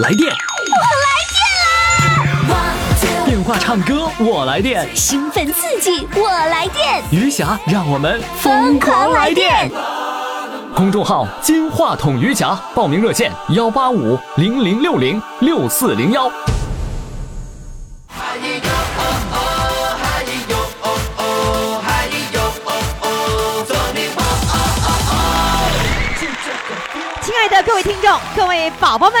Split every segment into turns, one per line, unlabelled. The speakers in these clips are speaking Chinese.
来电，
我来电啦！
电话唱歌我来电，
兴奋刺激我来电，
余霞让我们疯狂来电。公众号“金话筒余霞”，报名热线：幺八五零零六零六四零幺。
亲爱的各位听众，各位宝宝们，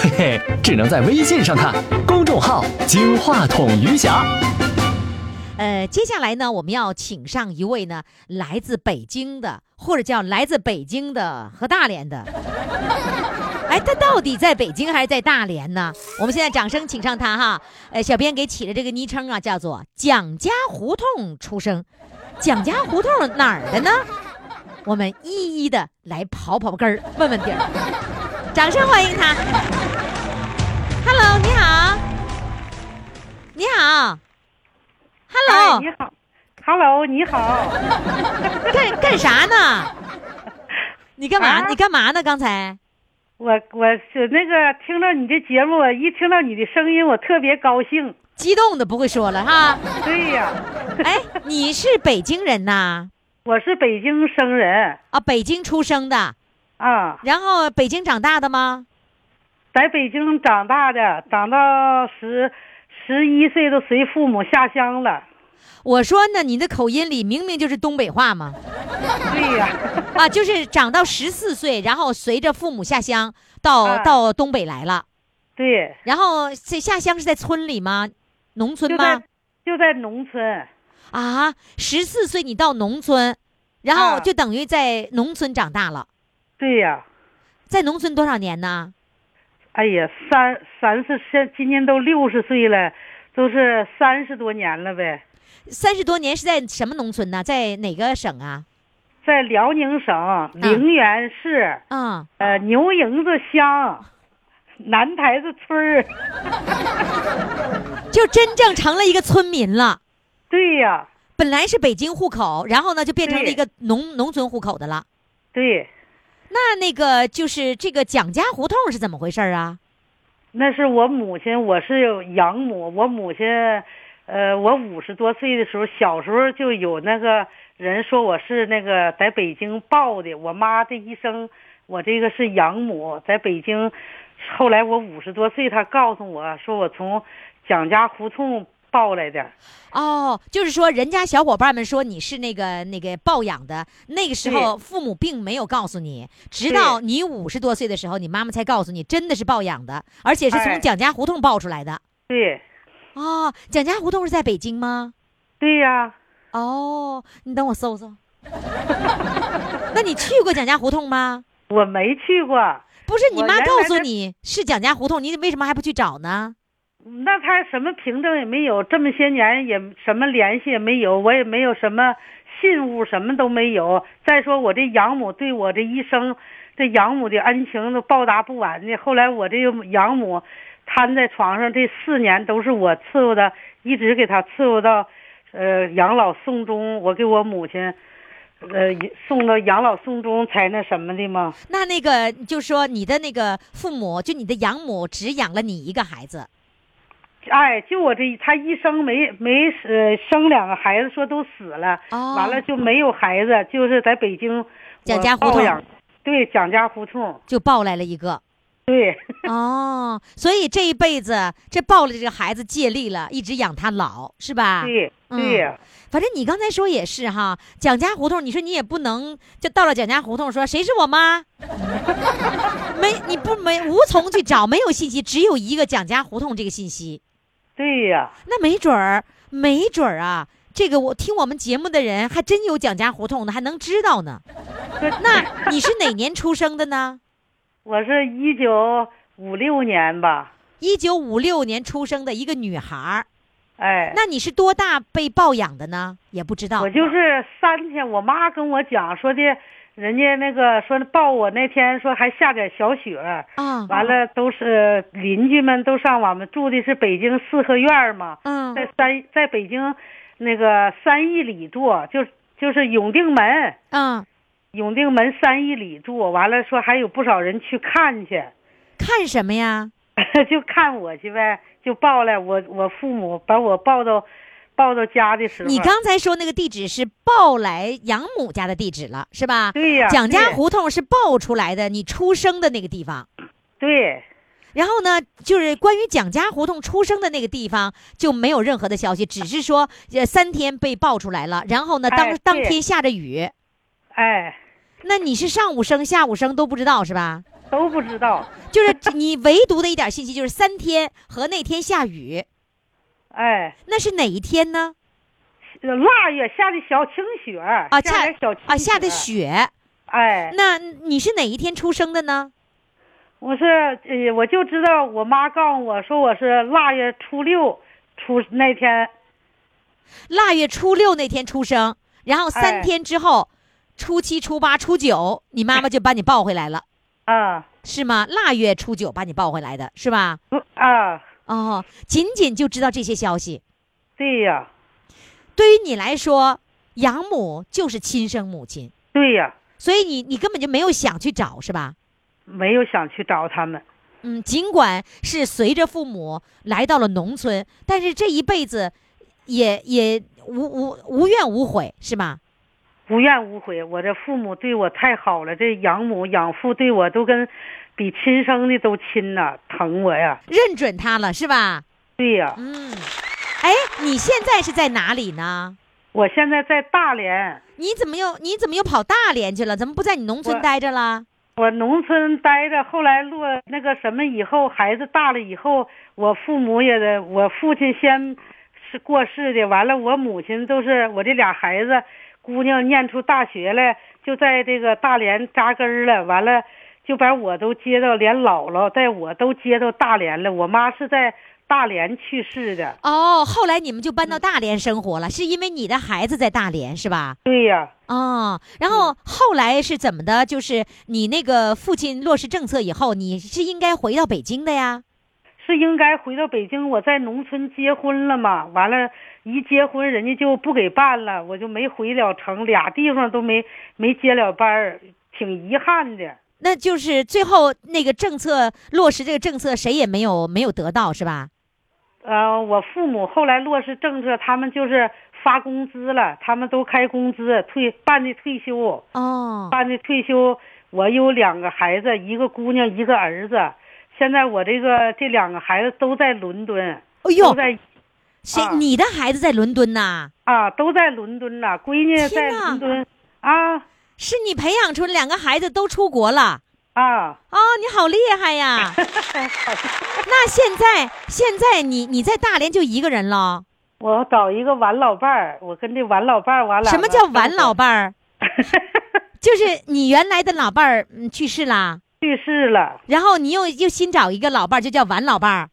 嘿嘿，只能在微信上看。公众号“金话筒余霞”。
呃，接下来呢，我们要请上一位呢，来自北京的，或者叫来自北京的和大连的。哎，他到底在北京还是在大连呢？我们现在掌声请上他哈。呃，小编给起的这个昵称啊，叫做“蒋家胡同出生”。蒋家胡同哪儿的呢？我们一一的来刨刨根儿，问问底儿。掌声欢迎他。Hello，你好。你好。Hello，、
哎，你好，Hello，你好，
干干啥呢？你干嘛？
啊
你干嘛呢？刚才
我我是那个听到你的节目，我一听到你的声音，我特别高兴。
激动的不会说了哈。
对呀，
哎，你是北京人呐？
我是北京生人
啊，北京出生的，
啊，
然后北京长大的吗？
在北京长大的，长到十十一岁都随父母下乡了。
我说呢，你的口音里明明就是东北话嘛。
对呀，
啊，就是长到十四岁，然后随着父母下乡到、
啊
到东北来了，
对，
然后这下乡是在村里吗？农村吗？
就在农村。
啊，十四岁你到农村，然后
啊
就等于在农村长大了，
对呀，
在农村多少年呢？
哎呀，三三十现今年都六十岁了，都是三十多年了呗。
三十多年是在什么农村呢？在哪个省啊？
在辽宁省陵源市。
啊、
呃，牛营子乡南台子村儿，
就真正成了一个村民了。
对呀，
本来是北京户口，然后呢就变成了一个农农村户口的了。
对，
那那个就是这个蒋家胡同是怎么回事啊？
那是我母亲，我是养母，我母亲，呃，我五十多岁的时候，小时候就有那个人说我是那个在北京抱的，我妈这一生，我这个是养母，在北京，后来我五十多岁，她告诉我说我从蒋家胡同抱来的，
哦，就是说人家小伙伴们说你是那个那个抱养的，那个时候父母并没有告诉你，直到你五十多岁的时候，你妈妈才告诉你真的是抱养的，而且是从
哎
蒋家胡同抱出来的。
对，
哦，蒋家胡同是在北京吗？
对呀，
哦，你等我搜搜。那你去过蒋家胡同吗？
我没去过。
不是你妈告诉你是蒋家胡同，你为什么还不去找呢？
那他什么凭证也没有，这么些年也什么联系也没有，我也没有什么信物，什么都没有。再说我这养母对我这一生，这养母的恩情都报答不完的。后来我这个养母瘫在床上这四年都是我伺候的，一直给她伺候到，呃，养老送终。我给我母亲，呃，送到养老送终才那什么的嘛。
那那个就说你的那个父母，就你的养母只养了你一个孩子，
哎，就我这，他一生没没呃生两个孩子，说都死了，
哦
完了就没有孩子，就是在北京
蒋家胡同
养，对，蒋家胡同，
就抱来了一个。
对，
哦，所以这一辈子这抱了这个孩子借力了，一直养他老，是吧？
对，
嗯
对呀，
反正你刚才说也是哈，蒋家胡同，你说你也不能就到了蒋家胡同说谁是我妈，没你不没无从去找，没有信息，只有一个蒋家胡同这个信息。
对呀，
那没准儿，没准儿啊，这个我听我们节目的人还真有蒋家胡同的，还能知道呢。那你是哪年出生的呢？
我是一九五六年吧，
一九五六年出生的一个女孩儿。
哎，
那你是多大被抱养的呢？也不知道。
我就是三天，我妈跟我讲说的，人家那个说抱我那天说还下点小雪，
啊，
完了都是邻居们都上我们住的是北京四合院嘛，
嗯。
在三在北京那个三义里住，就就是永定门，
嗯，
永定门三义里住，完了说还有不少人去看去，
看什么呀？
就看我去呗，就抱来我我父母把我抱到抱到家的时候，
你刚才说那个地址是抱来养母家的地址了，是吧？
对呀，
蒋家胡同是抱出来的，你出生的那个地方。
对。
然后呢，就是关于蒋家胡同出生的那个地方就没有任何的消息，只是说呃三天被抱出来了。然后呢，当、
哎
当天下着雨，
哎，
那你是上午生下午生都不知道是吧？
都不知道。
就是你唯独的一点信息就是三天和那天下雨，
哎，
那是哪一天呢？
腊月下的小清雪
啊，下
下点小清
啊下的。雪。
哎，
那你是哪一天出生的呢？
我是呃，我就知道我妈告诉我说我是腊月初六出那天，
腊月初六那天出生，然后三
哎
天之后，初七、初八、初九，你妈妈就把你抱回来了，
啊
是吗？腊月初九把你抱回来的是吧？
嗯啊，
哦，仅仅就知道这些消息。
对呀，
对于你来说，养母就是亲生母亲，
对呀，
所以你你根本就没有想去找，是吧？
没有想去找他们。
嗯，尽管是随着父母来到了农村，但是这一辈子也也无无无怨无悔，是吧？
无怨无悔，我的父母对我太好了，这养母养父对我都跟比亲生的都亲呐、疼我呀。
认准他了，是吧？
对呀，
嗯，哎，你现在是在哪里呢？
我现在在大连，
你怎么又你怎么又跑大连去了？怎么不在你农村
我
待着了？
我农村待着，后来落那个什么以后，孩子大了以后，我父母也得，我父亲先是过世的，完了我母亲都是我这俩孩子，姑娘念出大学来，就在这个大连扎根儿了，完了就把我都接到，连姥姥带我都接到大连了。我妈是在大连去世的，
哦，后来你们就搬到大连生活了，是因为你的孩子在大连是吧？
对呀，
哦，然后后来是怎么的？就是你那个父亲落实政策以后，你是应该回到北京的呀？
是应该回到北京，我在农村结婚了嘛，完了，一结婚人家就不给办了，我就没回了城，俩地方都没没接了班儿，挺遗憾的。
那就是最后那个政策落实这个政策，谁也没有没有得到是吧？
呃，我父母后来落实政策，他们就是发工资了，他们都开工资，退办的退休，
哦，
办的退休。我有两个孩子，一个姑娘，一个儿子。现在我这个这两个孩子都在伦敦，
哎呦
都，在
谁？
啊
你的孩子在伦敦呐？
啊，都在伦敦呐。闺女在伦敦啊
是你培养出两个孩子都出国了？
啊。
哦，你好厉害呀！那现在现在你你在大连就一个人了？
我找一个完老伴儿，我跟这完老伴儿完了。
什么叫完老伴儿？就是你原来的老伴儿嗯去世啦，
去世了？
然后你又又新找一个老伴儿，就叫完老伴儿。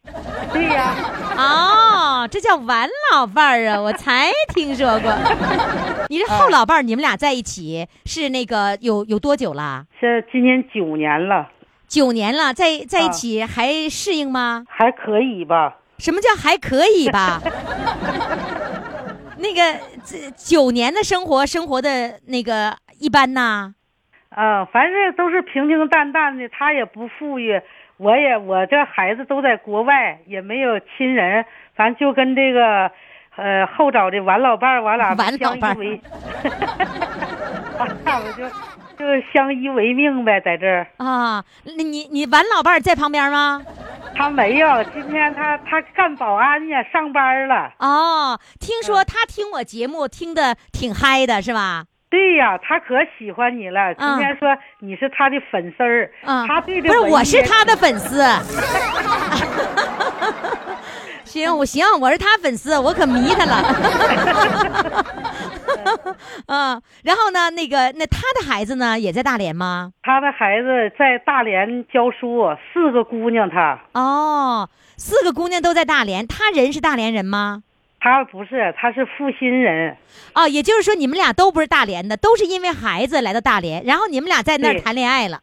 对呀，
哦，这叫完老伴儿啊，我才听说过。你这后老伴儿，你们俩在一起是那个有有多久了？
是今年九年了，
九年了，在在一
啊
起还适应吗？
还可以吧？
什么叫还可以吧？那个这九年的生活，生活的那个一般呐。
啊，反正都是平平淡淡的，他也不富裕，我也我这孩子都在国外，也没有亲人，反正就跟这个，呃，后找的完老伴儿，我俩相依为，啊，我就就相依为命呗，在这儿。
啊，那你你完老伴儿在旁边吗？
他没有，今天他他干保安呢，上班了。
哦，听说他听我节目听的挺嗨的，是吧？
对呀，他可喜欢你了。今
嗯
天说你是他的粉丝儿，
嗯，
他对的
不是，我是他的粉丝。行，我行，我是他粉丝，我可迷他了。嗯，然后呢，那个，那他的孩子呢，也在大连吗？
他的孩子在大连教书，四个姑娘他。
哦，四个姑娘都在大连，他人是大连人吗？
他不是，他是阜新人，
哦，也就是说你们俩都不是大连的，都是因为孩子来到大连，然后你们俩在那儿谈恋爱了，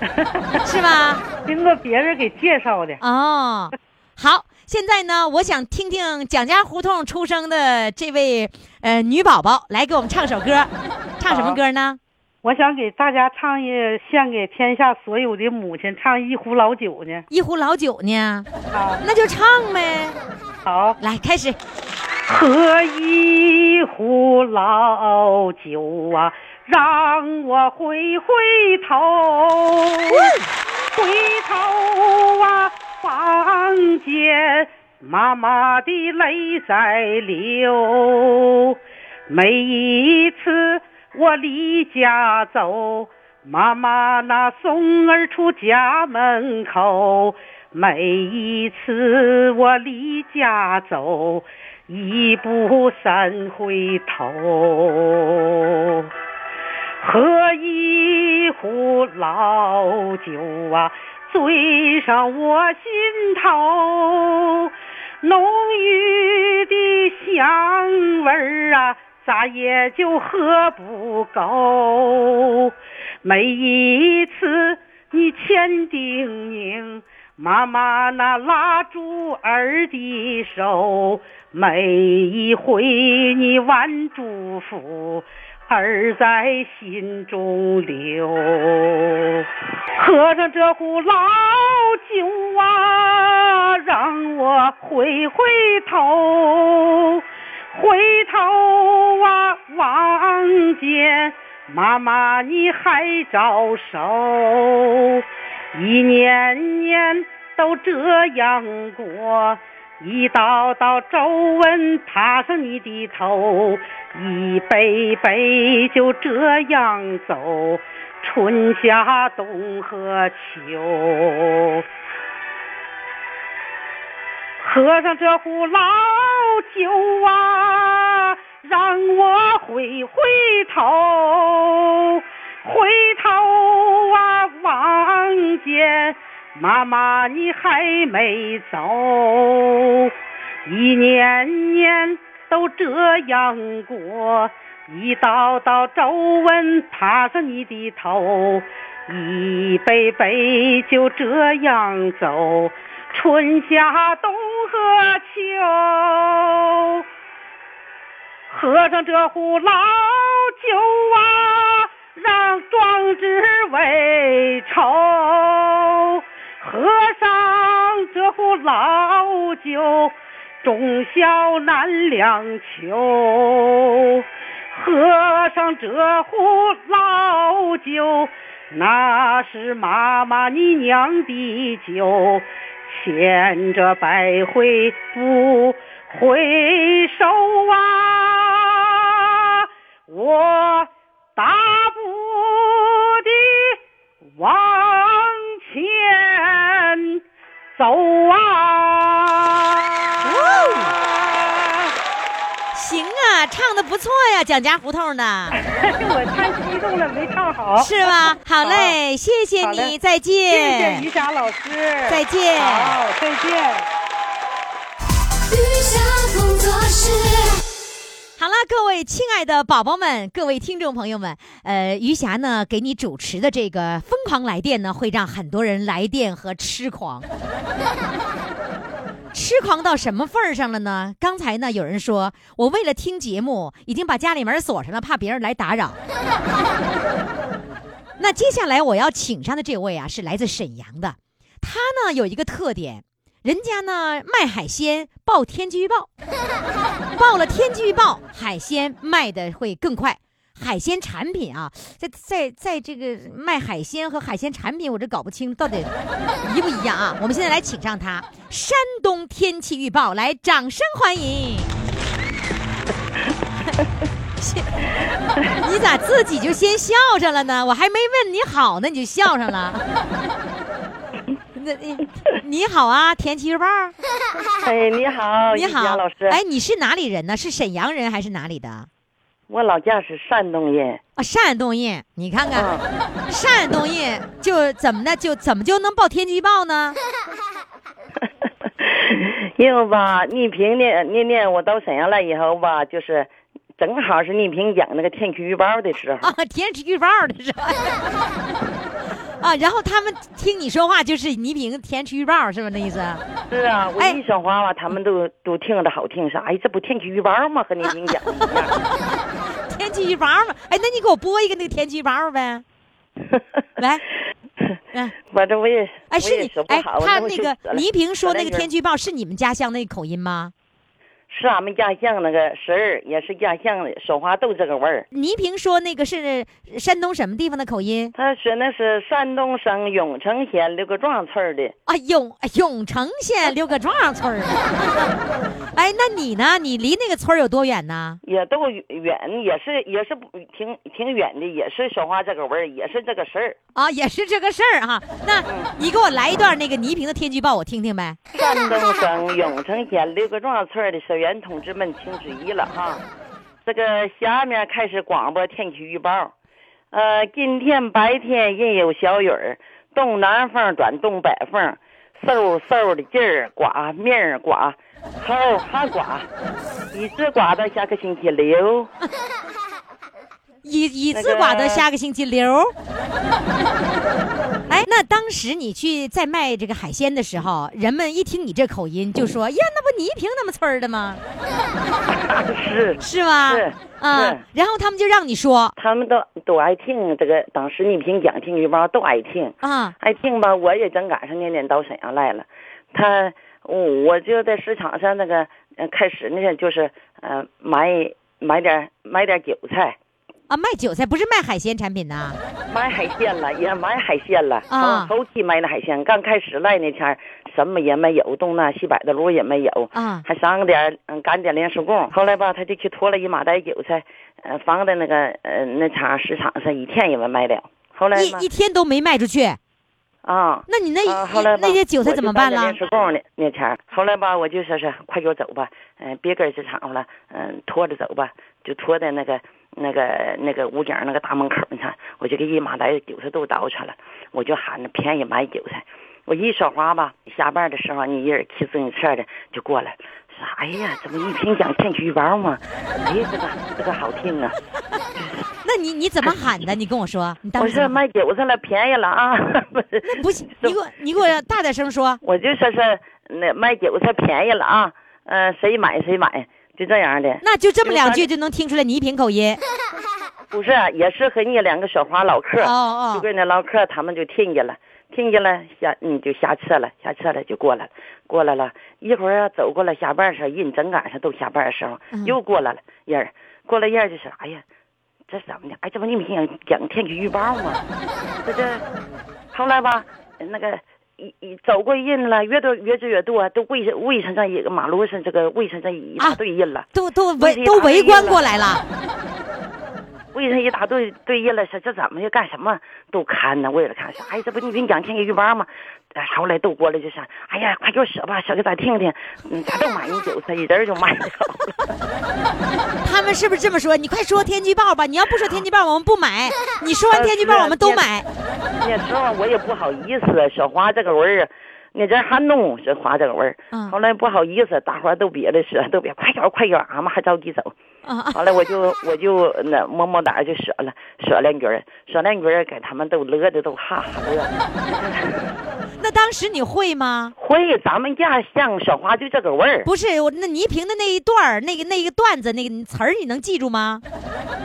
是吧？
经过别人给介绍的。
哦，好，现在呢，我想听听蒋家胡同出生的这位呃女宝宝来给我们唱首歌，唱什么歌呢？
我想给大家唱一，献给天下所有的母亲，唱一壶老酒呢。
一壶老酒呢？
好，
那就唱呗，
好，
来开始。
喝一壶老酒啊，让我回回头，回头啊，望见妈妈的泪在流。每一次我离家走，妈妈那送儿出家门口。每一次我离家走，不三回头。喝一壶老酒啊，醉上我心头，浓郁的香味儿啊，咋也就喝不够。每一次你千叮咛，妈妈那拉住儿的手，每一回你万祝福。儿在心中留，喝上这壶老酒啊，让我回回头，回头啊，望见妈妈你还招手，一年年都这样过。一道道皱纹爬上你的头，一杯杯就这样走，春夏冬和秋。喝上这壶老酒啊，让我回回头，回头啊，望见。妈妈，你还没走，一年年都这样过，一道道皱纹爬上你的头，一杯杯就这样走，春夏冬和秋。喝上这壶老酒啊，让壮志为酬。喝上这壶老酒，忠孝难两求。喝上这壶老酒，那是妈妈你酿的酒，千折百回不回首啊！我大步地往前走啊！
行啊，唱的不错呀，蒋家胡同的，
我太激动了，没唱好。
是吧？好嘞，谢谢你，
再见
再
谢谢
见
于。霞老师，
再见
好，再见。
雨霞工作室。
好了，各位亲爱的宝宝们，各位听众朋友们，呃，余霞呢给你主持的这个疯狂来电呢，会让很多人来电和痴狂。痴狂到什么份儿上了呢？刚才呢，有人说我为了听节目，已经把家里门锁上了，怕别人来打扰。那接下来我要请上的这位啊，是来自沈阳的，他呢有一个特点，人家呢卖海鲜报天气预报，报了天气预报，海鲜卖的会更快。海鲜产品啊，在在在这个卖海鲜和海鲜产品，我这搞不清到底一不一样啊。我们现在来请上他，山东天气预报，来掌声欢迎。你咋自己就先笑上了呢？我还没问你好呢，你就笑上了。那你你好啊，天气预报。
哎，你好，
你好，
老师。
哎，你是哪里人呢？是沈阳人还是哪里的？
我老家是山东人。
啊，山东人，你看看，
嗯
山东人就怎么的，就怎么就能报天气预报呢？
因为吧，倪萍呢，那年我到沈阳来以后吧，就是正好是倪萍讲那个天气预报的时候。
啊，天气预报的时候？啊，然后他们听你说话就是倪萍天气预报是吧？那意思？
是啊，我
哎
一说话吧，他们都都听着好听，啥哎，这不天气预报吗？和倪萍讲的一样。
天气预报嘛？哎，那你给我播一个那个天气预报呗。来，来，
反正我也，
哎，是你哎，
说不好。
他那个倪萍说那个天气预报是你们家乡那个口音吗？
是俺们家乡那个婶儿，也是家乡的，说话都这个味儿。
倪萍说那个是山东什么地方的口音
他说那是山东省永城县六各庄村儿的，
啊？永永城县六各庄村。哎，那你呢？你离那个村儿有多远呢？
也都远，也是也是不挺挺远的，也是说话这个味儿，也是这个事儿。
啊，也是这个事儿哈。那你给我来一段那个倪萍的天气预报，我听听呗。
山东省永城县六个庄村儿的社员同志们，请注意了哈！这个下面开始广播天气预报。呃，今天白天阴有小雨儿，东南风转东北风，嗖嗖的劲儿刮，面儿刮，后儿还刮，一直刮到下个星期六。
一一
那个
次刮到下个星期六。哎，那当时你去在卖这个海鲜的时候，人们一听你这口音就说：“呀，那不倪萍那么村儿的吗？
是，
是吗？”
是
啊
是，
然后他们就让你说
他们都都爱听这个，当时倪萍讲听预报都爱听。
啊
爱听吧，我也正赶上年年到沈阳来了，他我我就在市场上那个呃开始那天就是呃买买点买点韭菜，
啊，卖韭菜不是卖海鲜产品呐？
买海鲜了也买海鲜了，
啊
后后期买的海鲜，刚开始来那天什么也没有，东南西北的路也没有，
啊
还上点嗯干点莲树供，后来吧他就去拖了一麻袋韭菜，呃放在那个呃那场市场上一天也没卖了，后来
一一天都没卖出去，
啊。
那你那、
啊，后来吧
那些韭菜怎么办了？
我就干着工呢那前儿，后来吧，我就说是快给我走吧，嗯、别跟市场了，嗯、拖着走吧，就拖在那个那个那个武警那个大门口你看，我就给一麻袋韭菜都倒出来了，我就喊着便宜买韭菜。我一说话吧，下班的时候，你一人骑自行车的就过来，说：“哎呀，怎么一听讲天气预报嘛？哎呀，这个这个好听啊！
那你你怎么喊的？你跟我说，你当
我说
时怎么
买韭菜了，便宜了啊！不是，
那不行，你给我你给我大点声说。
我就说是那卖韭菜便宜了啊，呃，谁买谁买，就这样的。
那就这么两句
就
就能听出来倪萍口音。
不是，也是和你两个小花唠嗑，
哦哦，
就跟那唠嗑，他们就听见了，听见了下嗯就下车了，下车了就过来了，过来了一会儿啊走过来下班的时候，人正赶上都下班的时候，
嗯
又过来了人儿，过来人儿就说，哎呀，这什么呢？哎，这不你每天讲天气预报吗？这这，后来吧，那个。一一走过人了，越多越走越多，都围上围上这一个马路上，这个围上这一大堆人了。
都都围都围观过来了。
围上一大堆堆人了，说这怎么又干什么都看呢？为了看，说哎，这不你给你讲天气预报吗？呃后来都过来就说，哎呀，快给我说吧，说给咱听听。嗯，咱都买你韭菜，一人就买了。
他们是不是这么说？你快说天气预报吧！你要不说天气预报，我们不买。你说完天气预报，我们都买。
那时候我也不好意思小花这个味儿，那阵还弄这花这个味儿。
嗯
后来不好意思，大伙儿都别的说，都别快点儿快点儿，俺们还着急走。
啊啊！
后来我就我就那么么哒就说了，说两句，说两句，给他们都乐的都哈哈乐。
那当时你会吗？
会，咱们家乡说话就这个味儿。
不是我那倪萍的那一段儿，那个那个段子，那个词儿，你能记住吗？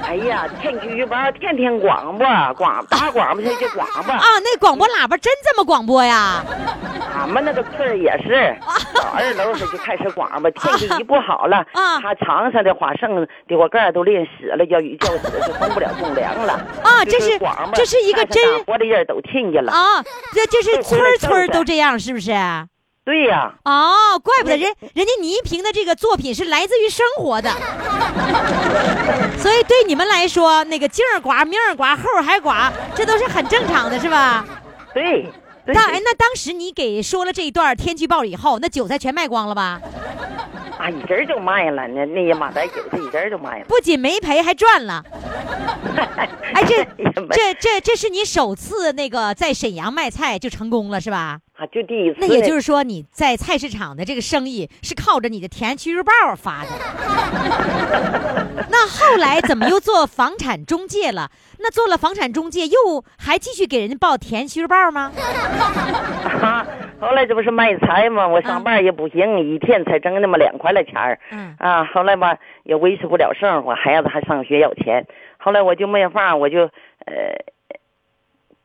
哎呀，天气预报天天广播，广打广播就广播。
啊，那广播喇叭真这么广播呀？
俺们那个村儿也是，到二楼他就开始广播，天气一不好了，
啊
他墙上的花生的我盖都淋湿了，叫雨浇湿，就送不了公粮了。
啊这是这是一个真
活的人都听见了。
啊，这这是村儿村都这样，是不是？
对呀、
哦，怪不得人人家倪萍的这个作品是来自于生活的，所以对你们来说，那个今儿刮明儿刮后儿还刮，这都是很正常的，是吧？
对。对
当哎，那当时你给说了这一段天气预报以后，那韭菜全卖光了吧？
啊，一阵儿就卖了，那那些马仔韭菜一阵儿就卖了。
不仅没赔，还赚了。哎，这这这这是你首次那个在沈阳卖菜就成功了是吧？
啊，就第一次。
那也就是说，你在菜市场的这个生意是靠着你的甜趣日报发的。那后来怎么又做房产中介了？那做了房产中介，又还继续给人家报甜趣日报吗？
啊，后来这不是卖菜吗，我上班也不行，一天才挣那么两块来钱儿。
嗯
啊，后来吧也维持不了生活，孩子还上学要钱。后来我就没法，我就呃，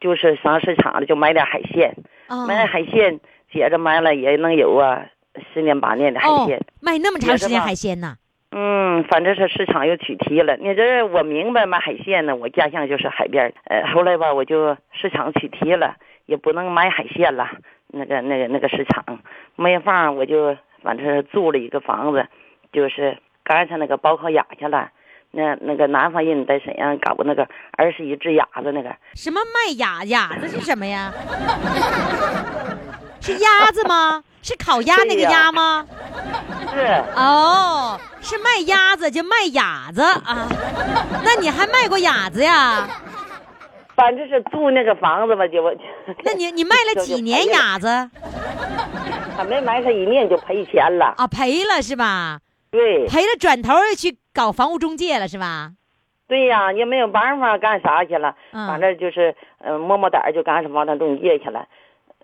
就是上市场了，就买点海鲜，
哦
买点海鲜，接着买了也能有啊十年八年的海鲜。
哦，卖那么长时间海鲜呢？
嗯，反正是市场又取缔了。你这我明白卖海鲜呢，我家乡就是海边儿。呃，后来吧，我就市场取缔了，也不能买海鲜了。那个、那个、那个市场没法，我就反正是租了一个房子，就是赶上那个报考雅去了。那那个南方人在沈阳搞那个二十一只鸭子那个，
什么卖鸭鸭子是什么呀？是鸭子吗？是烤鸭那个鸭吗？
是
哦，是卖鸭子就卖鸭子啊？那你还卖过鸭子呀？
反正是租那个房子吧，就我。
那你你卖了几年？鸭子
还没买上一年就赔钱了。
啊？赔了是吧？
对
赔了，转头又去搞房屋中介了是吧？
对呀，也没有办法干啥去了，
嗯
反正就是呃摸摸胆儿就干上房产中介去了，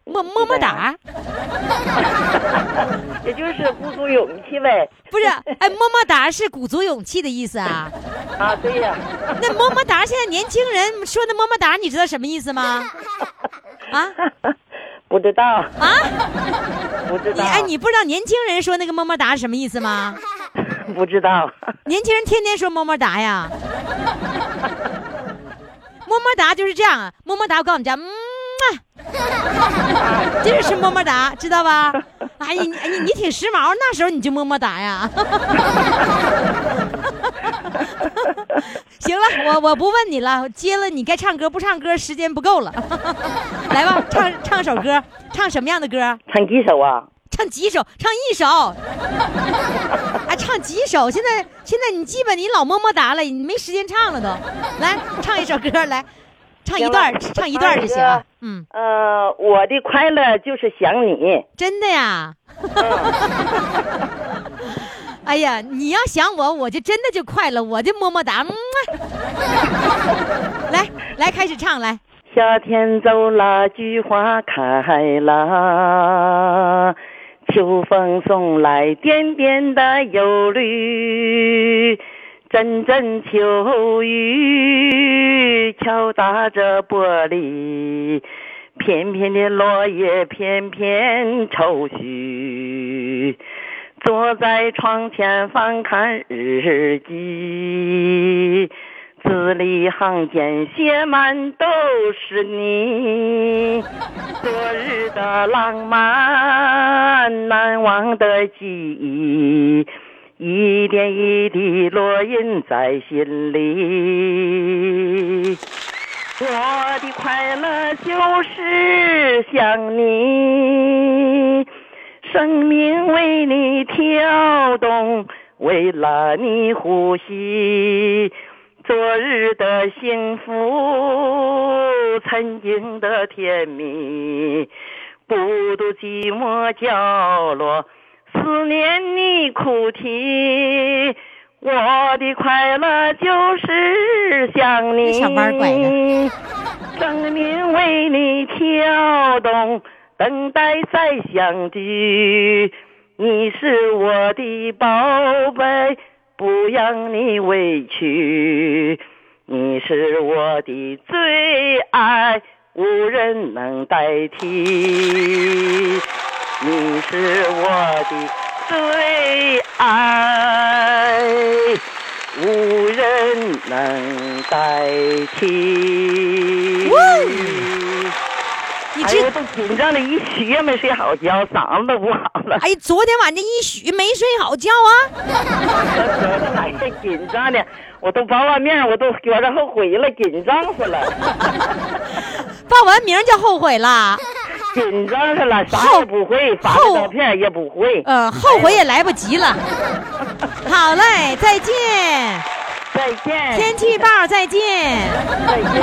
么么么哒，
也就是鼓足勇气呗。
不是？哎，么么哒是鼓足勇气的意思啊？
啊，对呀，
那么么哒现在年轻人说的么么哒，你知道什么意思吗？啊
不知道，
啊！
不知道，
你哎，你不知道年轻人说那个么么哒是什么意思吗？
不知道，
年轻人天天说么么哒呀，么么哒就是这样啊，么么哒，我告诉你家，嗯啊，这就是么么哒，知道吧？哎呀，你哎你你挺时髦，那时候你就么么哒呀。我我不问你了，接了你该唱歌不唱歌，时间不够了。来吧，唱唱首歌，唱什么样的歌？
唱几首啊？
唱几首？唱一首。啊，唱几首？现在现在你基本你老么么哒了，你没时间唱了都。来，唱一首歌，来，唱一段唱一段就行
唱一个。
嗯，
呃，我的快乐就是想你。
真的呀。哎呀，你要想我，我就真的就快乐，我就么么哒。来来，开始唱来。
夏天走了，菊花开了，秋风送来点点的忧虑，阵阵秋雨敲打着玻璃，片片的落叶片片愁绪。坐在窗前翻看日记，字里行间写满都是你。昨日的浪漫，难忘的记忆，一点一滴落印在心里。我的快乐就是想你。生命为你跳动，为了你呼吸。昨日的幸福，曾经的甜蜜，孤独寂寞角落，思念你哭啼。我的快乐就是想你，
小拐的
生命为你跳动。等待再相聚，你是我的宝贝，不让你委屈。你是我的最爱，无人能代替。你是我的最爱，无人能代替。
你这
哎，都紧张的一宿也没睡好觉，嗓子都不好了。
哎，昨天晚上一宿没睡好觉啊。
哎呀，紧张的，我都报完名，我都觉着后悔了，紧张死了，
报完名就后悔了，
紧张死了，啥也不会，发
后
个照片也不会。
呃，后悔也来不及了。好嘞，再见，
再见，
天气预报再见。
再见。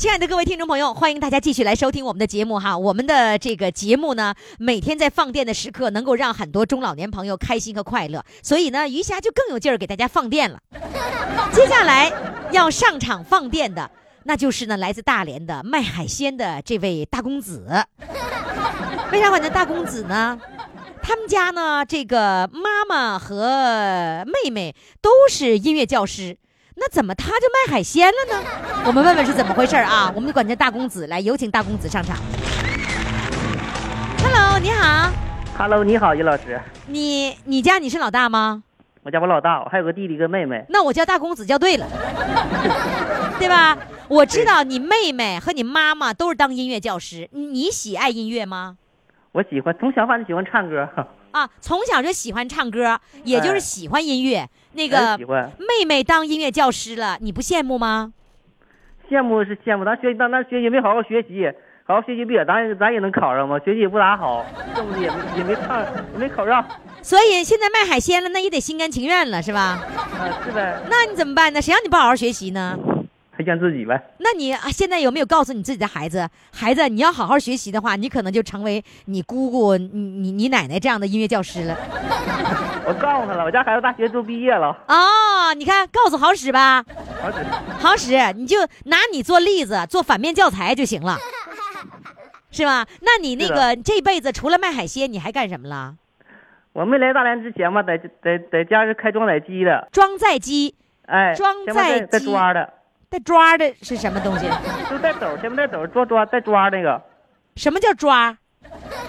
亲爱的各位听众朋友，欢迎大家继续来收听我们的节目哈。我们的这个节目呢，每天在放电的时刻，能够让很多中老年朋友开心和快乐。所以呢，余霞就更有劲儿给大家放电了。接下来要上场放电的，那就是呢来自大连的卖海鲜的这位大公子。为啥管他大公子呢？他们家呢，这个妈妈和妹妹都是音乐教师。那怎么他就卖海鲜了呢？我们问问是怎么回事啊？我们就管他大公子，来有请大公子上场。Hello，你好
，Hello，你好，于老师，
你你家你是老大吗？
我家我老大，我还有个弟弟跟妹妹。
那我叫大公子叫对了，对吧？我知道你妹妹和你妈妈都是当音乐教师，你你喜爱音乐吗？
我喜欢，从小反正喜欢唱歌，
啊，从小就喜欢唱歌，也就是
哎
喜欢音乐。那
哎
个，妹妹当音乐教师了，你不羡慕吗？
羡慕是羡慕，咱学咱咱学习没好好学习，好好学习不也咱咱也能考上吗？学习也不咋好，挣的也没也没唱也没考上，
所以现在卖海鲜了，那也得心甘情愿了，是吧？
啊是呗，
那你怎么办呢？谁让你不好好学习呢？
还怨自己呗。
那你啊，现在有没有告诉你自己的孩子，孩子，你要好好学习的话，你可能就成为你姑姑、你你你奶奶这样的音乐教师了。
我告诉他了，我家孩子大学都毕业了，
哦，你看，告诉好使吧，
好使。
好使，你就拿你做例子，做反面教材就行了，是吧？那你那个这辈子除了卖海鲜，你还干什么了？
我没来大连之前吧，在在在家是开装载机的，
装载机
哎，
装载机
抓的，
带抓的是什么东西？
就带斗，前面带斗抓抓带抓那个。
什么叫抓？
啊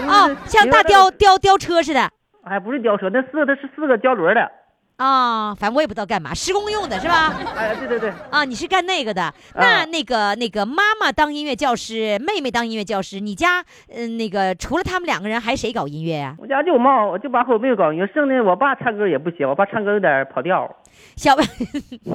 哦，像大吊吊吊车似的。
哎不是吊车，那四个它是四个吊轮的。
啊、反正我也不知道干嘛，施工用的是吧？
哎，对对对，
啊，你是干那个的。那那个那个妈妈当音乐教师，妹妹当音乐教师，你家嗯、那个除了他们两个人，还谁搞音乐呀、
我家就我妈，我就把我妹妹搞音乐，剩的我爸唱歌也不行，我爸唱歌有点跑调。
小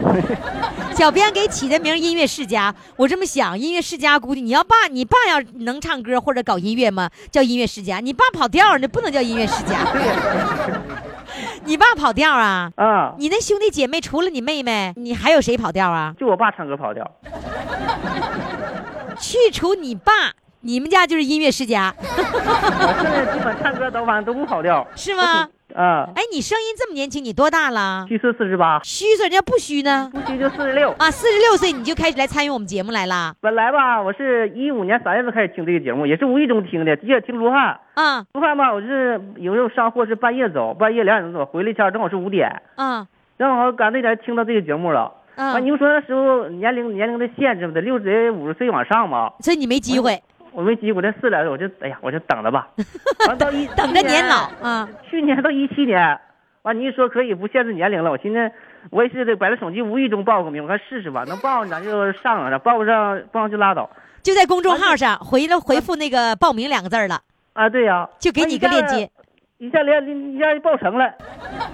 小编给起的名音乐世家，我这么想，音乐世家估计你要爸你爸要能唱歌或者搞音乐吗？叫音乐世家，你爸跑调，那不能叫音乐世家。你爸跑调啊？
啊，
你那兄弟姐妹除了你妹妹，你还有谁跑调啊？
就我爸唱歌跑调。
去除你爸，你们家就是音乐世家，
我现在基本唱歌都反正都不跑调。
是吗？
啊，
哎，你声音这么年轻，你多大了？
虚岁四十八，
虚岁，人家不虚呢。
不虚就四十六。
啊，四十六岁你就开始来参与我们节目来了
本来吧，我是一五年三月份开始听这个节目，也是无意中听的，接着听卢汉。
啊
卢汉吧，我是有时候上货是半夜走，半夜两点钟走，回来前正好是五点，
嗯
正好赶那点听到这个节目了。
啊
完，！你们说那时候年龄年龄的限制嘛，得六十五十岁往上嘛。
所以你没机会，
我没急，我这四来了，我就哎呀，我就等着吧。完到一
等着年老啊。
去年到一七年，完你一说可以不限制年龄了，我寻思我也是得摆着手机无意中报个名，我看试试吧，能报上咱就上了，报不上报上就拉倒。
就在公众号上回了回复那个报名两个字儿了，
啊，对呀、
就给你一个链接。
一下连一下就报成了，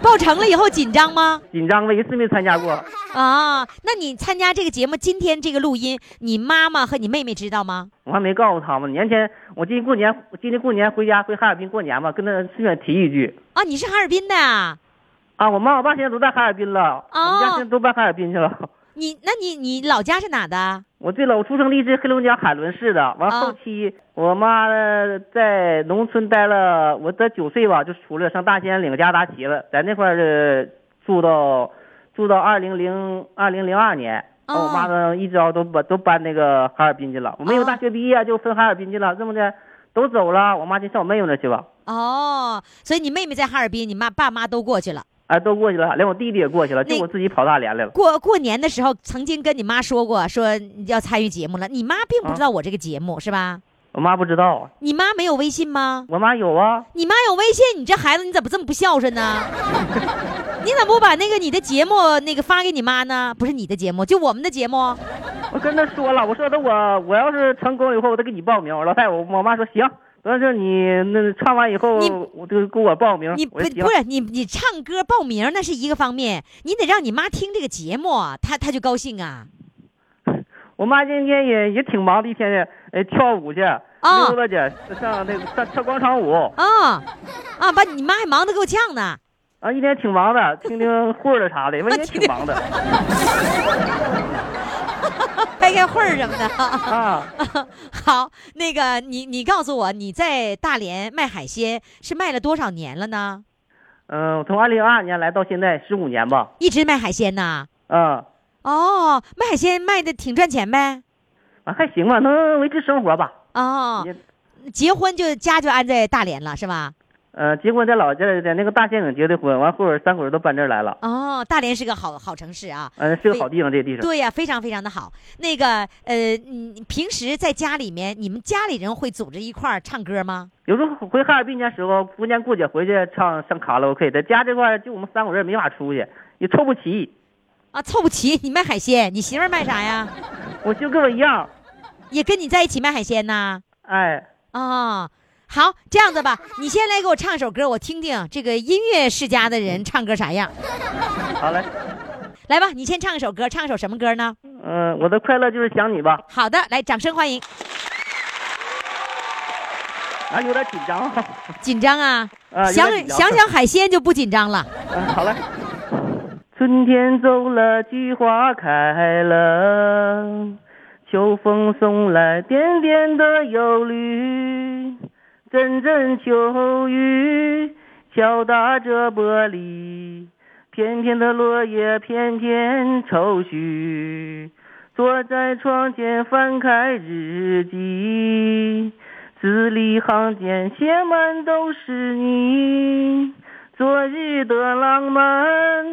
报成了以后紧张吗？
紧张了，一次没参加过。
啊，那你参加这个节目，今天这个录音，你妈妈和你妹妹知道吗？
我还没告诉他们，年前我今年过年，今年过年回家回哈尔滨过年嘛，跟他顺便提一句
啊，你是哈尔滨的啊？
啊，我妈我爸现在都在哈尔滨了，我们家
哦
现在都搬哈尔滨去了。
你那你你老家是哪的？
我对了，我出生地是黑龙江海伦市的。完
啊
后期，我妈呃在农村待了，我在九岁吧就出来上大兴安岭家大旗了，在那块儿呃住到住到二零零二零零二年。完
哦
我妈呢一招都搬都搬那个哈尔滨去了。我没有
哦
大学毕业就分哈尔滨去了，这么的都走了，我妈就上我妹妹那去吧。
哦，所以你妹妹在哈尔滨，你妈爸妈都过去了。
哎，都过去了，连我弟弟也过去了，就我自己跑大连来了。
过过年的时候，曾经跟你妈说过，说要参与节目了。你妈并不知道我这个节目、是吧？
我妈不知道啊，
你妈没有微信吗？
我妈有啊，
你妈有微信，你这孩子你怎么这么不孝顺呢？你怎么不把那个你的节目那个发给你妈呢？不是你的节目，就我们的节目。
我跟她说了，我说的我我要是成功以后，我再给你报名。老太太，我我妈说行，完事你那唱完以后
你，
我就给我报名。
你不不，是你你唱歌报名那是一个方面，你得让你妈听这个节目，她她就高兴啊。
我妈今天也也挺忙的，一天天哎跳舞去，溜达去，上那个上跳广场舞
啊啊！把你妈还忙得够呛呢。
啊，一天挺忙的，听听会儿的啥的，我也挺忙的。
开开会儿什么的
啊。
好，那个你你告诉我，你在大连卖海鲜是卖了多少年了呢？
嗯，从二零二二年来到现在十五年吧。
一直卖海鲜呢？
嗯。
哦，卖海鲜卖的挺赚钱呗？
啊，还行吧，能维持生活吧。
哦，结婚就家就安在大连了，是吧？
呃，结婚在老家，在那个大县岭结的婚，完后边三口人都搬这儿来了。
哦，大连是个好好城市啊。
嗯，是个好地方，这地方。
对呀，非常非常的好。那个呃，你平时在家里面，你们家里人会组织一块儿唱歌吗？
有时候回哈尔滨的时候，逢年过节回去唱上卡拉 OK。在家这块就我们三口人没法出去，也凑不齐。
啊，凑不齐！你卖海鲜，你媳妇儿卖啥呀？
我就跟我一样，
也跟你在一起卖海鲜呢。
哎，
啊。好，这样子吧，你先来给我唱首歌，我听听这个音乐世家的人唱歌啥样。
好嘞，
来吧，你先唱一首歌，唱首什么歌呢？
嗯，我的快乐就是想你吧。
好的，来，掌声欢迎。
啊，有点紧张。
紧张啊？
啊，
想想想海鲜就不紧张了。
嗯，好嘞。春天走了，菊花开了，秋风送来点点的忧虑。阵阵秋雨敲打着玻璃，片片的落叶片片愁绪。坐在窗前翻开日记，字里行间写满都是你。昨日的浪漫，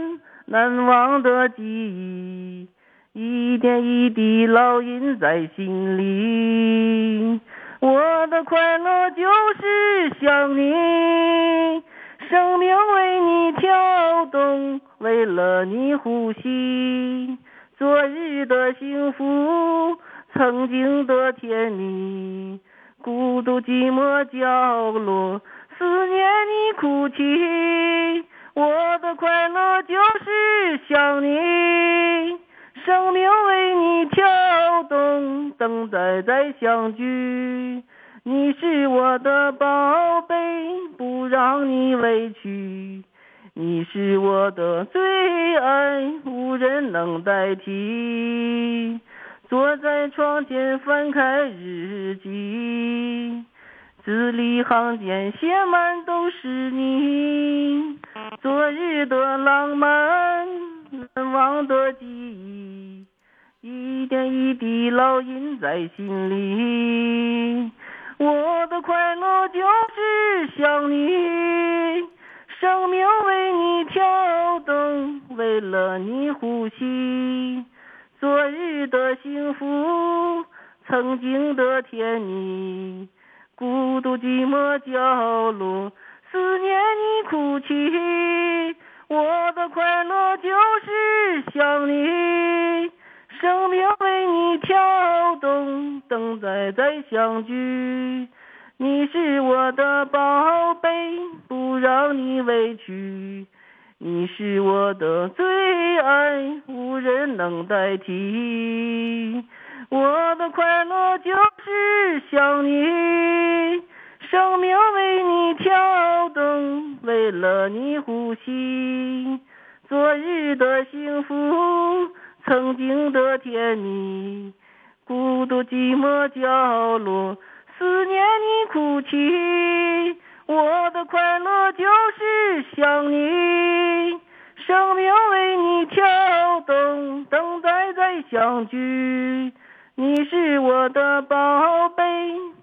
难忘的记忆，一点一滴烙印在心里。我的快乐就是想你，生命为你跳动，为了你呼吸。昨日的幸福，曾经的甜蜜，孤独寂寞角落，思念你哭泣。我的快乐就是想你。生命为你跳动，等待再相聚。你是我的宝贝，不让你委屈。你是我的最爱，无人能代替。坐在窗前翻开日记，字里行间写满都是你。昨日的浪漫，难忘的记忆。一点一滴烙印在心里，我的快乐就是想你，生命为你跳动，为了你呼吸。昨日的幸福，曾经的甜蜜，孤独寂寞角落，思念你哭泣。我的快乐就是想你。生命为你跳动，等待再相聚。你是我的宝贝，不让你委屈。你是我的最爱，无人能代替。我的快乐就是想你，生命为你跳动，为了你呼吸。昨日的幸福。曾经的甜蜜，孤独寂寞角落，思念你哭泣。我的快乐就是想你，生命为你跳动，等待再相聚。你是我的宝贝，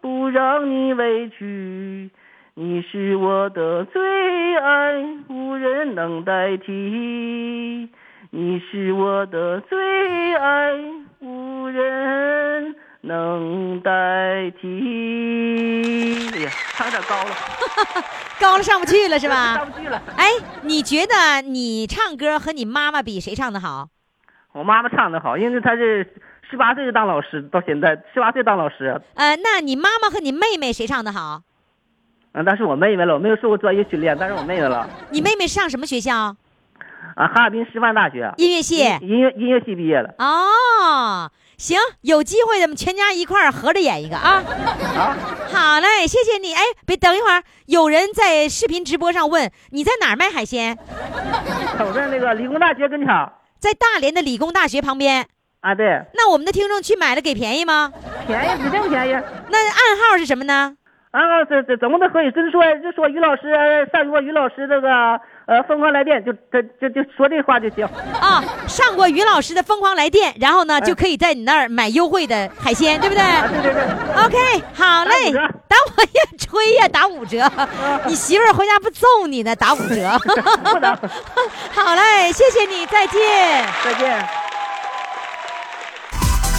不让你委屈。你是我的最爱，无人能代替。你是我的最爱，无人能代替。哎呀，唱有点高了，
高了上不去了是吧？
上不去了。
哎，你觉得你唱歌和你妈妈比谁唱的好？
我妈妈唱的好，因为她是十八岁就当老师，到现在十八岁当老师。
呃，那你妈妈和你妹妹谁唱的好？
嗯，那是我妹妹了，我没有受过专业训练，但是我妹妹了。
你妹妹上什么学校？
啊，哈尔滨师范大学
音乐系，
音乐音乐系毕业的。
哦，行，有机会咱们全家一块儿合着演一个啊。
啊，
好嘞，谢谢你。哎，别等一会儿，有人在视频直播上问你在哪儿卖海鲜，
我在那个理工大学跟前
在大连的理工大学旁边。
啊，对，
那我们的听众去买了给便宜吗？
便宜指定便宜。
那暗号是什么呢？
然后这这怎么都可以，就是说就说于老师呃上过于老师这个呃疯狂来电，就这就就说这话就行。
啊，上过于老师的疯狂来电，然后呢就可以在你那儿买优惠的海鲜，对不对
啊，对对对
，？OK，好嘞，
打五折
打我也吹呀，打五折。你媳妇儿回家不揍你呢？打五折。好嘞，谢谢你，再见。
再见。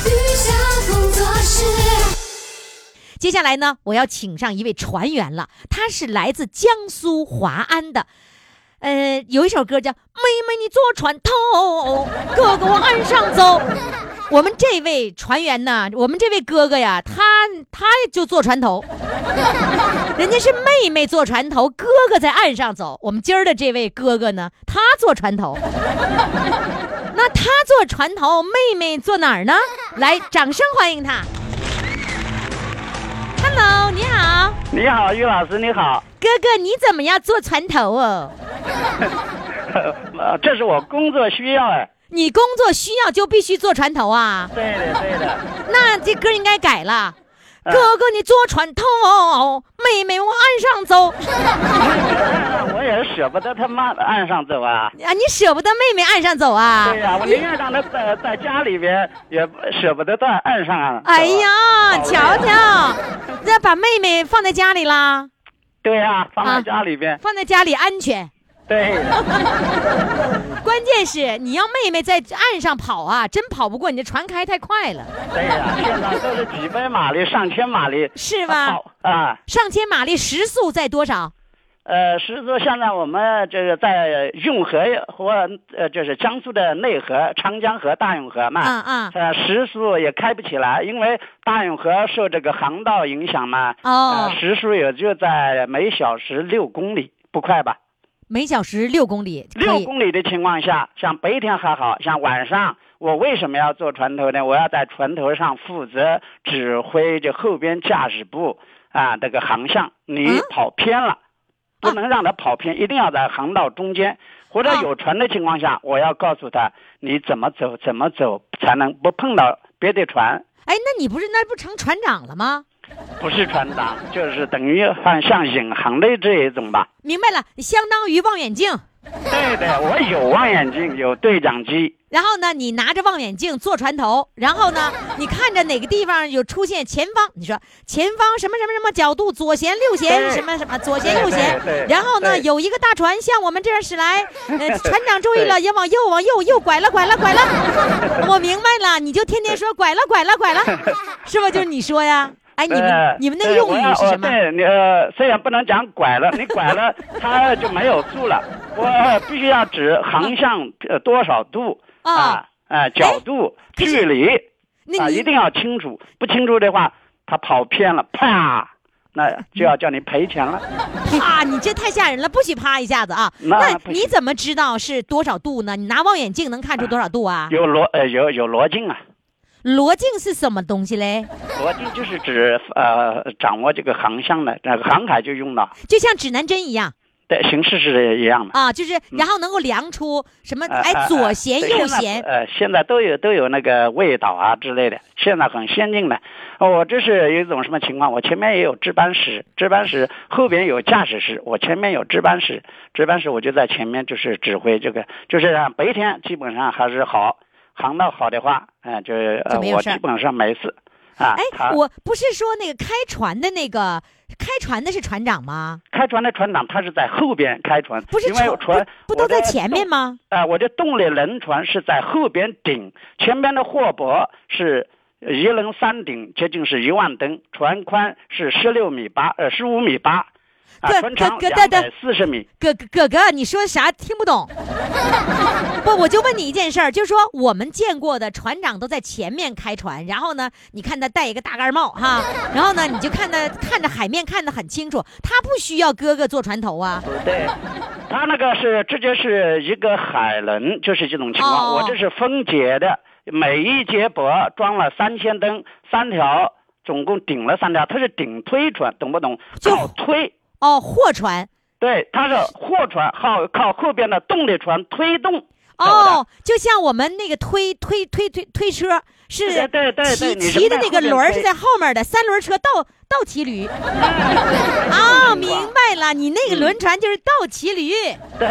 雨下工作室。
接下来呢，我要请上一位船员了，他是来自江苏华安的。呃，有一首歌叫《妹妹你坐船头，哥哥往岸上走》。我们这位船员呢，我们这位哥哥呀，他他就坐船头，人家是妹妹坐船头，哥哥在岸上走。我们今儿的这位哥哥呢，他坐船头，那他坐船头，妹妹坐哪儿呢？来，掌声欢迎他。Hello，你好，
你好，于老师，你好。
哥哥，你怎么样坐船头哦？
呃，这是我工作需要哎。
你工作需要就必须坐船头啊？
对的，对的。
那这歌应该改了。
嗯
哥哥，你坐船头，妹妹往岸上走。
我也舍不得他妈岸上走啊。
啊，你舍不得妹妹岸上走啊？
对呀、我宁愿让她在在家里边，也舍不得在岸上啊。
哎呀，
好累
瞧
啊
瞧，那把妹妹放在家里啦，
对呀、放
啊
在家里边。
放在家里安全。
对的，
关键是你要妹妹在岸上跑啊，真跑不过，你这船开太快了，
对呀、现在都是几百马力、上千马力。
是吧？
跑啊，
上千马力时速在多少？
呃，实说现在我们这个在运河或呃，就是江苏的内河、长江河、大运河嘛。
嗯嗯
呃，时速也开不起来，因为大运河受这个航道影响嘛。
哦
呃，时速也就在每小时六公里，不快吧？
每小时六公里，可
六。公里的情况下，像白天还好，像晚上，我为什么要坐船头呢？我要在船头上负责指挥这后边驾驶部啊这个航向，你
嗯
跑偏了，不能让他跑偏，一定要在航道中间。或者
哦
有船的情况下，我要告诉他你怎么走，怎么走才能不碰到别的船。
哎，那你不是那不成船长了吗？
不是船长，就是等于像像引航的这一种吧。
明白了，相当于望远镜。
对对，我有望远镜，有对讲机。
然后呢，你拿着望远镜坐船头，然后呢，你看着哪个地方有出现前方，你说前方什么什么什么角度，左舷六舷
对
什么什么左舷右舷然后呢，有一个大船向我们这儿驶来，呃，船长注意了，要往右往右右拐了拐了拐了，我明白了，你就天天说拐了拐了拐了，是不？就是你说呀，哎，你们
呃
你们那个用
对我要
语是什么
哦？对，你呃，虽然不能讲拐了，你拐了，它就没有度了。我呃必须要指航向呃多少度
啊
啊啊角度距离啊，
那你
一定要清楚。不清楚的话，它跑偏了，啪，那就要叫你赔钱了。
啊！你这太吓人了，不许啪一下子啊！
那
那你怎么知道是多少度呢？你拿望远镜能看出多少度啊？
有螺呃有有螺镜啊，
罗镜是什么东西嘞？
罗镜就是指呃掌握这个航向的，那个航海就用到。
就像指南针一样
对，形式是一样的。
啊，就是然后能够量出什么
呃
哎左舷右舷
呃，现在都有都有那个味道啊之类的，现在很先进的。哦我这是有一种什么情况？我前面也有值班室，值班室后边有驾驶室，我前面有值班室，值班室我就在前面，就是指挥这个，就是啊白天基本上还是好，航道好的话，嗯、就我基本上没事啊。
哎，我不是说那个开船的那个开船的是船长吗？
开船的船长他是在后边开船，
不是
因为
船
船
不不都在前面吗？
啊、我的动力轮船是在后边顶，前边的货泊是一轮三顶，接近是一万吨，船宽是十六米八，呃，十五米八，啊，
哥哥哥
两
等
百四十米。
哥哥哥哥，你说啥听不懂？不，我就问你一件事儿，就是说我们见过的船长都在前面开船，然后呢，你看他戴一个大盖帽哈，然后呢，你就看他看着海面看得很清楚，他不需要哥哥坐船头啊。
不对，他那个是直接是一个海轮，就是这种情况。
哦
我这是分解的每一节驳装了三千吨，三条，总共顶了三条，它是顶推船，懂不懂？
就
靠推。
哦，货船
对，它是货船，靠靠后边的动力船推动。
哦，就像我们那个推推推推推车是骑骑的那个轮儿是在后面的，三轮车倒倒骑驴。啊，明白了，你那个轮船就是倒骑驴，
对对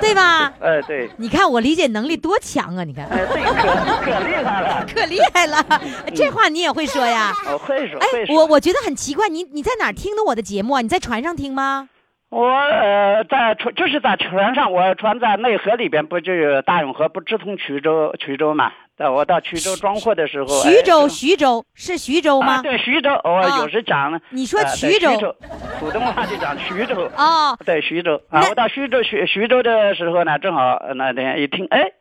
对
对吧？
对，呃对，
你看我理解能力多强啊！你看，
哎这个可可厉害了，
可厉害了，这话你也会说呀？
我会说
哎。我我觉得很奇怪，你你在哪听的我的节目啊？你在船上听吗？
我呃在船就是在船上，我船在内河里边，不就有大永河不直通衢州衢州嘛？在我到衢州装货的时候，
徐州，
哎
徐州是徐州吗？
啊，对徐州，我
啊
有时讲。
你说
徐州，普通话就讲徐州。
哦，
对徐州啊，我到徐州徐徐州的时候呢，正好呃那天一听，哎，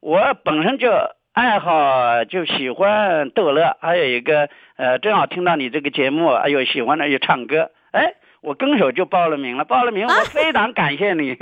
我本身就爱好就喜欢逗乐，还有一个呃，正好听到你这个节目，哎呦喜欢的又唱歌，哎，我跟手就报了名了，报了名，我非常感谢你，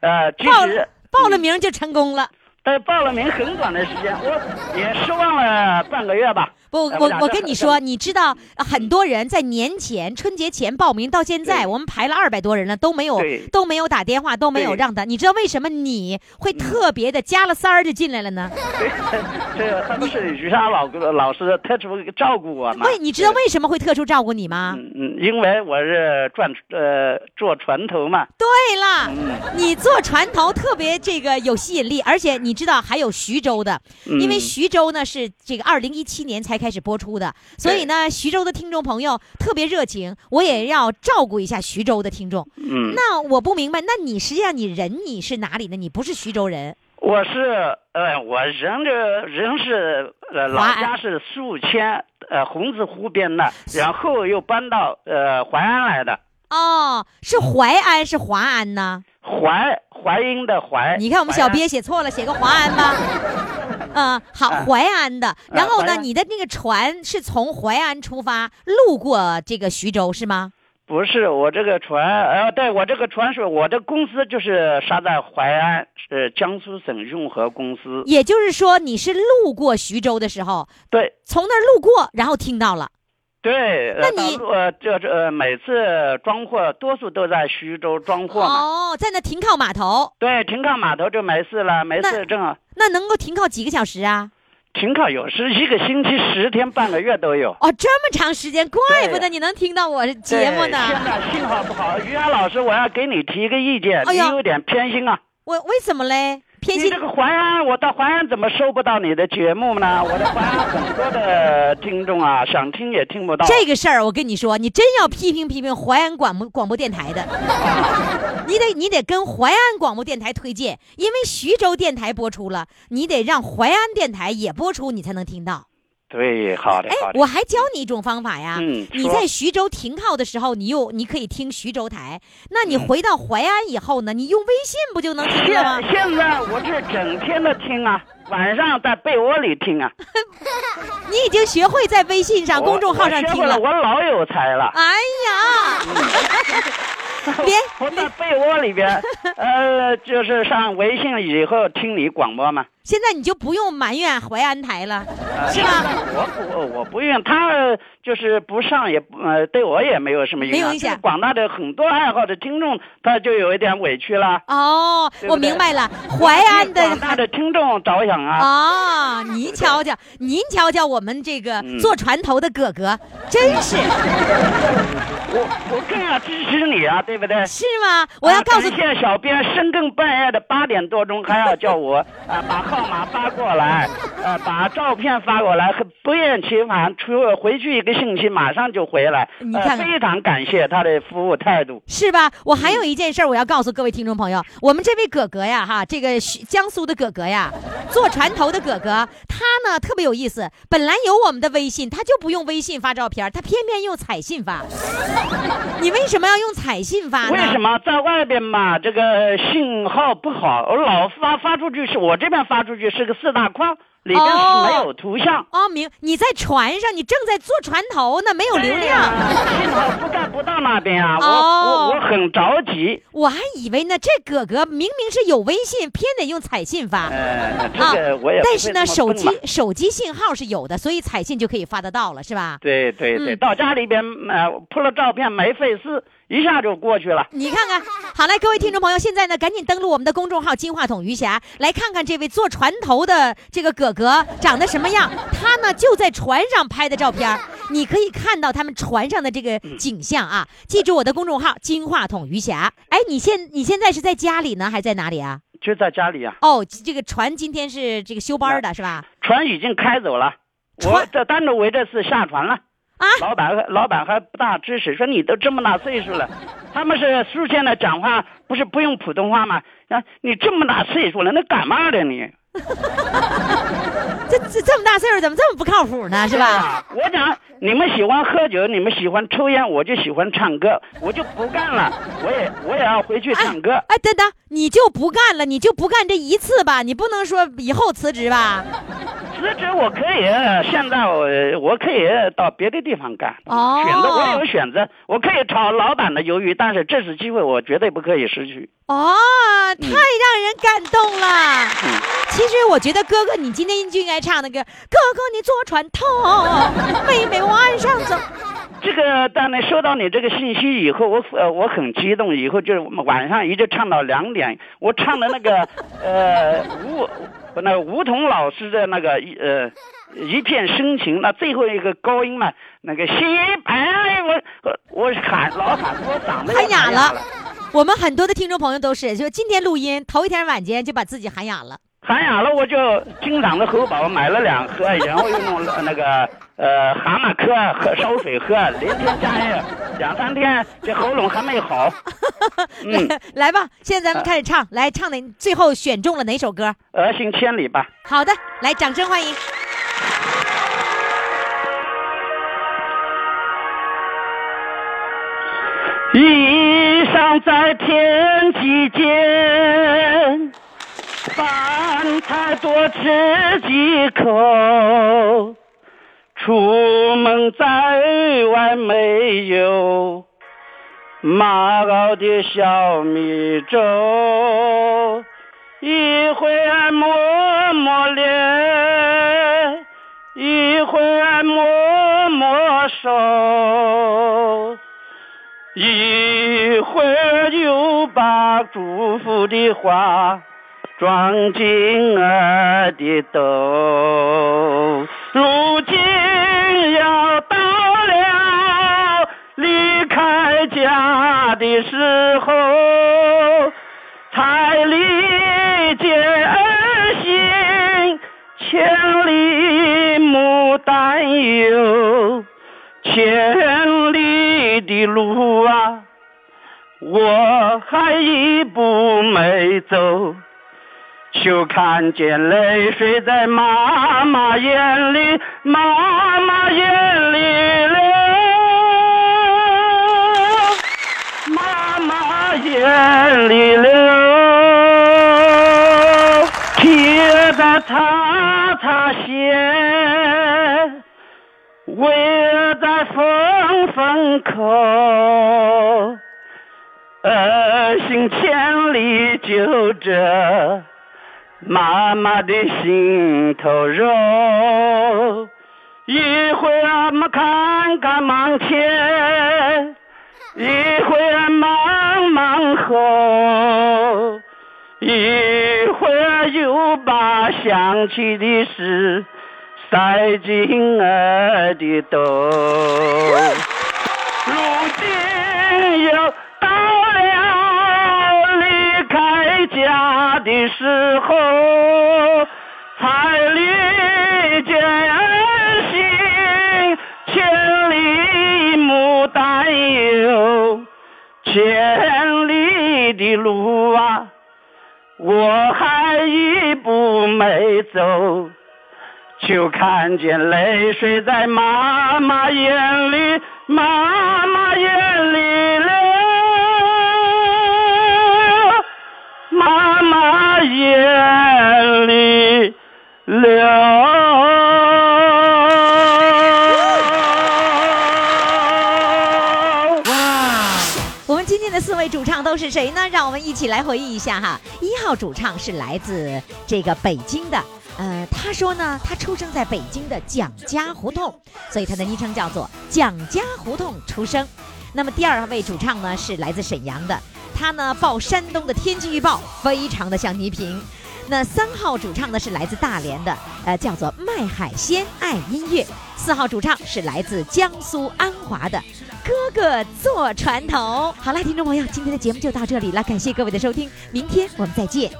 呃，其
报
实。
报了名就成功了。
但报了名很短的时间，我也失望了半个月吧。
不，
哎俩这
我我跟你说，你知道呃很多人在年前春节前报名，到现在我们排了二百多人了，都没有都没有打电话，都没有让他。你知道为什么你会特别的加了塞儿就进来了呢？
对，这个他们是于莎老老师特殊照顾我嘛。
为你知道为什么会特殊照顾你吗？
嗯嗯，因为我是转呃坐船头嘛。
对了，
嗯
你坐船头特别这个有吸引力，而且你知道还有徐州的，因为
嗯
徐州呢是这个二零一七年才开始播出的，所以呢徐州的听众朋友特别热情，我也要照顾一下徐州的听众。
嗯，
那我不明白，那你实际上你人你是哪里的？你不是徐州人
我是呃，我人这人是呃老家是宿迁呃洪子湖边的，然后又搬到呃淮安来的。
哦，是淮安是华安呢？
淮淮阴的淮，
你看我们小
淮安
编写错了，写个华安吧。嗯，好，
啊
淮安的。然后呢，你的那个船是从淮安出发，路过这个徐州是吗？
不是我这个船，呃，对我这个船是我的公司就是沙在淮安，是江苏省运河公司。
也就是说，你是路过徐州的时候，
对
从那儿路过，然后听到了。
对，
那你
呃这这呃每次装货多数都在徐州装货嘛。
哦，在那停靠码头，
对，停靠码头就没事了，没事正好
那能够停靠几个小时啊？
停靠有时一个星期十天半个月都有。
哦，这么长时间，怪不得你能听到我节目呢。
对现在信号不好，于安老师，我要给你提个意见，
哎
你有点偏心啊。
我为什么嘞？偏心
你这个淮安，我到淮安怎么收不到你的节目呢？我的淮安很多的听众啊，想听也听不到。
这个事儿，我跟你说，你真要批评批评淮安广播广播电台的，你得你得跟淮安广播电台推荐，因为徐州电台播出了，你得让淮安电台也播出，你才能听到。
对，好的
哎。我还教你一种方法呀。
嗯
你在徐州停靠的时候，你又你可以听徐州台。那
嗯
你回到淮安以后呢？你用微信不就能听了吗
现？现在我是整天的听啊，晚上在被窝里听啊。
你已经学会在微信上、公众号上听了
我。我老有才了。
哎呀，别
我在被窝里边，呃，就是上微信以后听你广播嘛。
现在你就不用埋怨淮安台了，
呃
是吧？
我不，我不用他呃就是不上也呃，对我也没有什么影响。
没有影响
广大的很多爱好的听众，他就有一点委屈了。
哦，我明白了，淮安的
广大的听众着想啊。
哦，您瞧瞧，您瞧瞧我们这个
嗯
坐船头的哥哥，真是
我我更要支持你啊，对不对？
是吗？我要告诉
啊感谢小编深更半夜的八点多钟还要叫我啊把号码发过来，呃把照片发过来，很不厌其烦，出回去一个星期马上就回来，呃
你看看
非常感谢他的服务态度。
是吧？我还有一件事，我要告诉各位听众朋友，我们这位哥哥呀，哈，这个江苏的哥哥呀，坐船头的哥哥，他呢特别有意思。本来有我们的微信，他就不用微信发照片，他偏偏用彩信发。你为什么要用彩信发呢？
为什么在外边嘛，这个信号不好，我老发发出去是我这边发出去是个四大框，里边是
哦
没有图像。
哦，明，你在船上，你正在坐船头呢，没有流量。
信号覆盖不到那边啊，我
哦
我我很着急。
我还以为呢，这哥哥明明是有微信，偏得用彩信发。
呃，这个我也
但是呢，手机手机信号是有的，所以彩信就可以发得到了，是吧？
对对对，
嗯
到家里边呃铺了照片没费事，一下就过去了。
你看看，好嘞，各位听众朋友，现在呢，赶紧登录我们的公众号“金话筒余霞”，来看看这位坐船头的这个哥哥长得什么样。他呢就在船上拍的照片，你可以看到他们船上的这个景象啊。记住我的公众号“金话筒余霞”。哎，你现你现在是在家里呢，还是在哪里啊？
就在家里啊，
哦，这个船今天是这个休班的是吧？
船已经开走了，我这单独围着是下船了。
啊，
老板老板还不大支持，说你都这么大岁数了，他们是书现在讲话不是不用普通话吗？啊，你这么大岁数了，那干嘛的你？
这这这么大岁数，怎么这么不靠谱呢？是吧？
啊？我讲你们喜欢喝酒，你们喜欢抽烟，我就喜欢唱歌，我就不干了，我也我也要回去唱歌。
哎，等等，你就不干了？你就不干这一次吧？你不能说以后辞职吧？
辞职我可以，现在我我可以到别的地方干，
哦
选择我有选择，我可以炒老板的鱿鱼，但是这次机会我绝对不可以失去。
哦，太让人感动了。
嗯
其实我觉得哥哥，你今天就应该唱那个《哥哥你坐船头，妹妹我岸上走》。
这个当然收到你这个信息以后，我呃我很激动，以后就是晚上一直唱到两点，我唱的那个呃吴那个吴彤老师的那个一呃 一片深情，那最后一个高音嘛，那个心哎我我我喊老喊我嗓子也
喊哑
哑
了。我们很多的听众朋友都是，就今天录音头一天晚间就把自己喊哑了。
喊哑了，我就经常的喉宝买了两盒，然后又弄了那个呃蛤蟆壳喝烧水喝，连天加夜两三天，这喉咙还没好。嗯，
来吧，现在咱们开始唱，来唱的？最后选中了哪首歌？
儿行千里吧。
好的，来，掌声欢迎。
衣裳在天际间，饭菜多吃几口。出门在外没有妈熬的小米粥，一会儿抹抹脸，一会儿抹抹手。一会儿又把祝福的话装进儿的兜。如今要到了离开家的时候，才理解儿行，千里牡丹游。千里的路啊，我还一步没走，就看见泪水在妈妈眼里，妈妈眼里流，妈妈眼里流，铁的擦擦鞋。围在风风口，儿行千里就着妈妈的心头肉。一会儿俺们看看忙前，一会儿忙忙后，一会儿又把想起的事。塞进儿的兜。如今又家的时候，彩礼接儿行，千里牡丹游，千里的路啊，我还一步没走。就看见泪水在妈妈眼里，妈妈眼眼里流。哇！
我们今天的四位主唱都是谁呢？让我们一起来回忆一下哈。一号主唱是来自这个北京的，呃，他说呢，他出生在北京的蒋家胡同，所以他的昵称叫做“蒋家胡同出生”。那么第二位主唱呢，是来自沈阳的。他呢报山东的天气预报，非常的像倪萍。那三号主唱呢是来自大连的，呃，叫做卖海鲜爱音乐。四号主唱是来自江苏安华的，哥哥坐船头。好了，听众朋友，今天的节目就到这里了，感谢各位的收听，明天我们再见。